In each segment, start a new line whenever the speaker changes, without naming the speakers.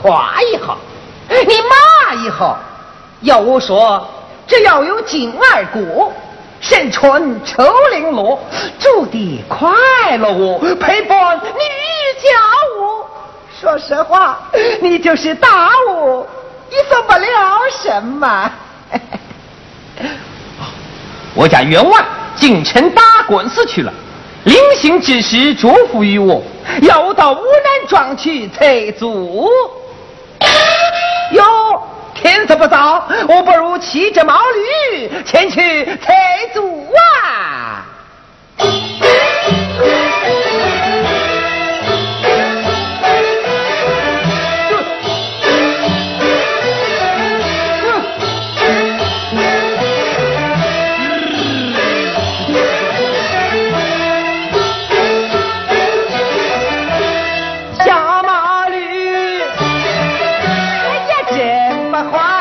夸一下，你骂一下，要我说，只要有金二哥。身穿秋绫罗，住的快乐我陪伴女家务。说实话，你就是打我，你做不了什么。我家员外进城打官司去了，临行之时嘱咐于我，要我到乌南庄去催租。哟。天色不早，我不如骑着毛驴前去采竹啊。花。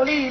秀秀丽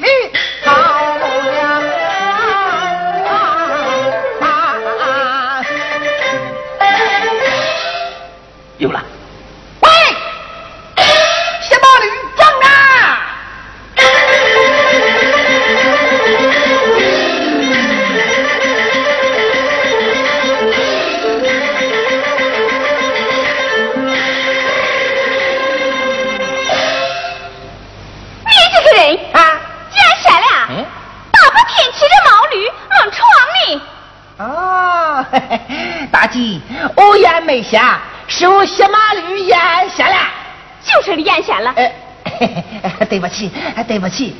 没下，是我小马驴眼线了，
就是你眼线了。哎，
对不起，对不起。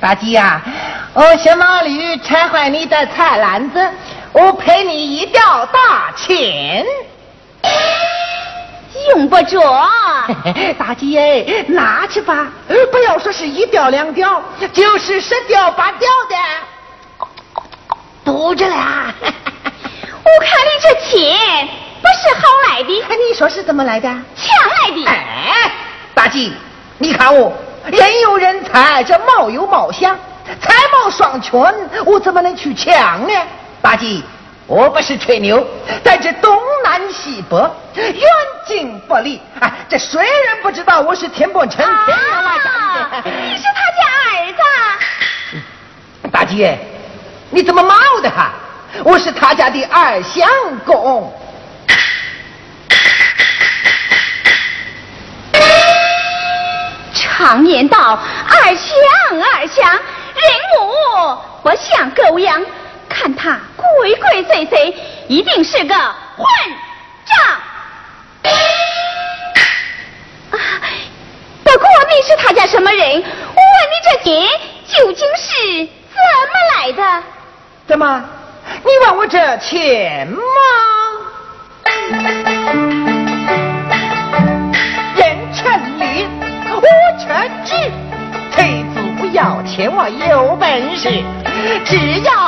大姐呀，我小毛驴拆坏你的菜篮子，我赔你一吊大钱。
用不着。
大姐，拿去吧，不要说是一吊两吊，就是十吊八吊的，不着了。
我看你这钱不是好来的。
你说是怎么来的？
抢来的。
哎，大姐，你看我。人有人才，这貌有貌相，才貌双全，我怎么能去抢呢？大姐，我不是吹牛，在这东南西北，远近不离。哎，这谁人不知道我是田伯成天
来的？你是他家儿子。
大姐，你怎么冒的哈？我是他家的二相公。
常言道：“二相二相，人母不像狗养。”看他鬼鬼祟祟，一定是个混账。不过你是他家什么人？我问你这钱究竟是怎么来的？
怎么？你问我这钱吗？我有本事，只要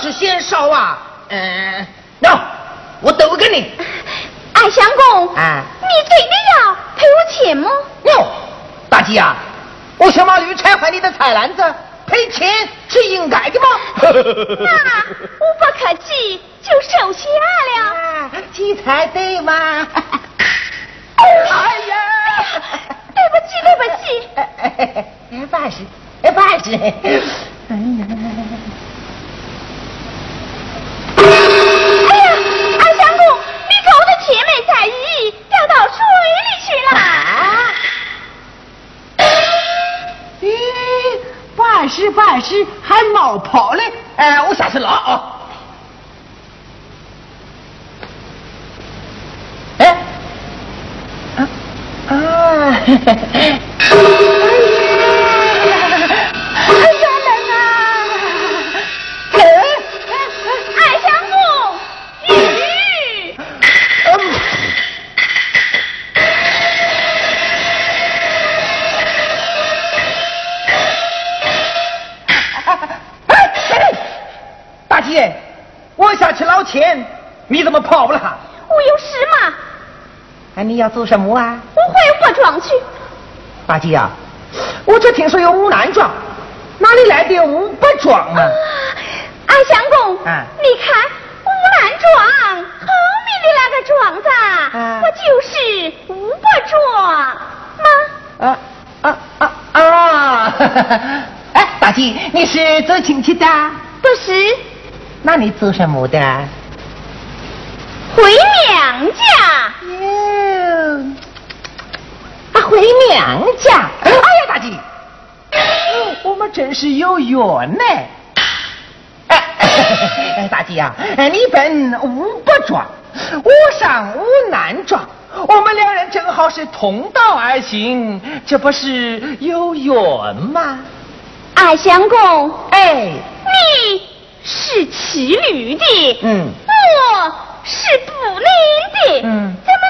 是嫌少啊？嗯，那，我赌给你。俺相公，你真的要赔我钱吗？哟，大姐啊，我想把驴拆坏你的菜篮子，赔钱是应该的吗？那我不客气就收下了，这才对嘛！哎呀，对不起对不
起，
哎，没事，没事。哎呀。
白掉到水里去
了。咦、啊，半湿半湿还冒泡嘞！哎，
我下去捞啊。
哎，啊啊！做什么啊？
我回武庄去。
大姐啊，我这听说有武南庄，哪里来的五百庄啊？
阿相公，你看武南庄后面的那个庄子，不就是五百庄吗？
啊啊啊啊！哎，大姐，你是做亲戚的？
不是。
那你做什么的？
回娘家
回娘家！哎呀，大姐，我们真是有缘呢！哎，大姐呀，你本无不装，我上无难装，我们两人正好是同道而行，这不是有缘吗？
二相公，
哎，
你是骑驴的，
嗯，
我。是不能的，
嗯，
怎么能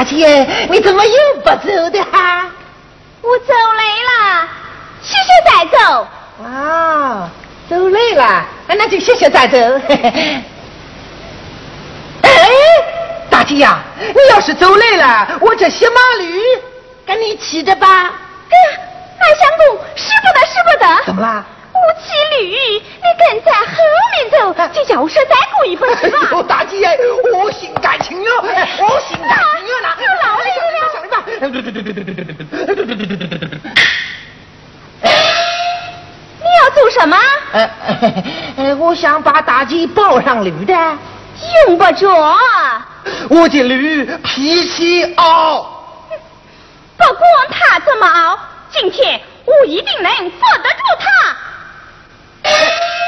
大姐，你怎么又不走的哈？
我走累了，歇歇再走。
啊，走累了，那就歇歇再走。哎，大姐呀，你要是走累了，我这些马驴跟你骑着吧。哎
呀，二相公，使不得，使不得。
怎么啦？
我骑驴，你跟在后面走，就叫我说再过一步是吧？
大姐，我心甘情愿，我心甘情愿呐！
有劳累了。
上吧。对对对对对对对对对对对对对
你要做什么？
呃，我想把大姐抱上驴的。
用不着。
我这驴脾气傲。
不管他怎么傲，今天我一定能扶得住他。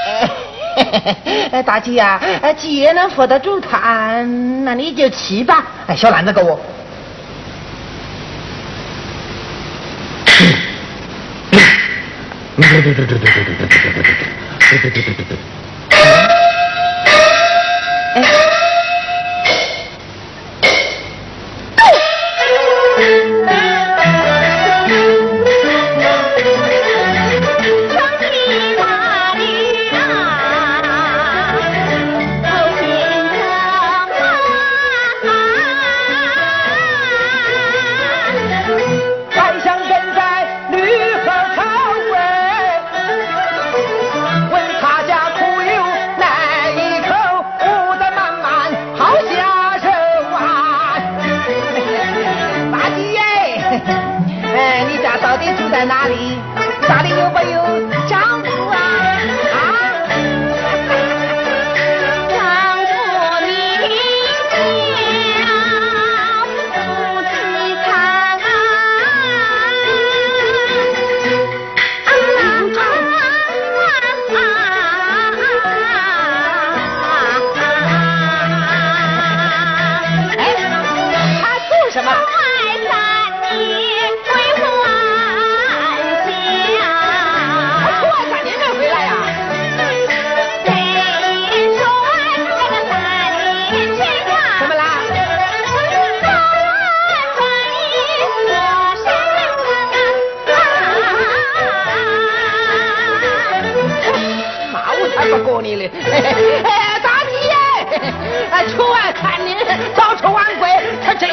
哎大姐啊，哎姐能扶得住他，那你就去吧。哎，小兰子哥。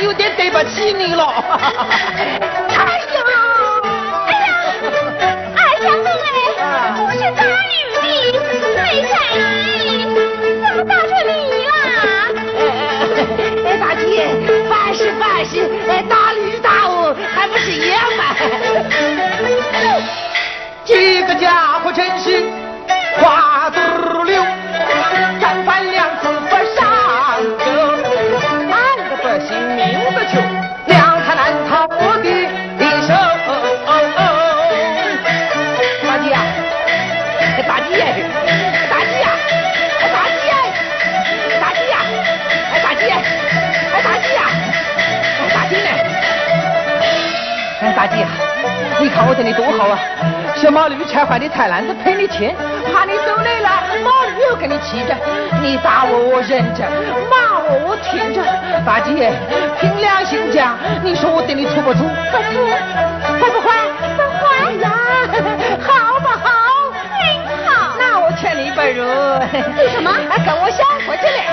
有点对不起你了。
哎呦，哎呀，二相公哎，我是打女的，没在意，怎么打成你
了？哎，大姐，凡事凡事，哎，大驴大翁还不是爷们？这个家伙真是花肚大姐，你看我对你多好啊！小毛驴拆坏的菜篮子赔你钱，怕你走累了，毛驴又给你骑着。你打我我忍着，骂我我听着。大姐，凭良心讲，你说我对你处不处？
不处，
坏不坏？
不坏
呀，好不好？
真好。
那我劝你一本儿。
为什么？
跟我小伙子俩。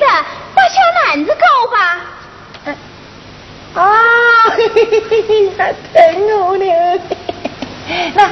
的，把小篮子够吧。
啊，嘿嘿嘿嘿，还疼我呢。那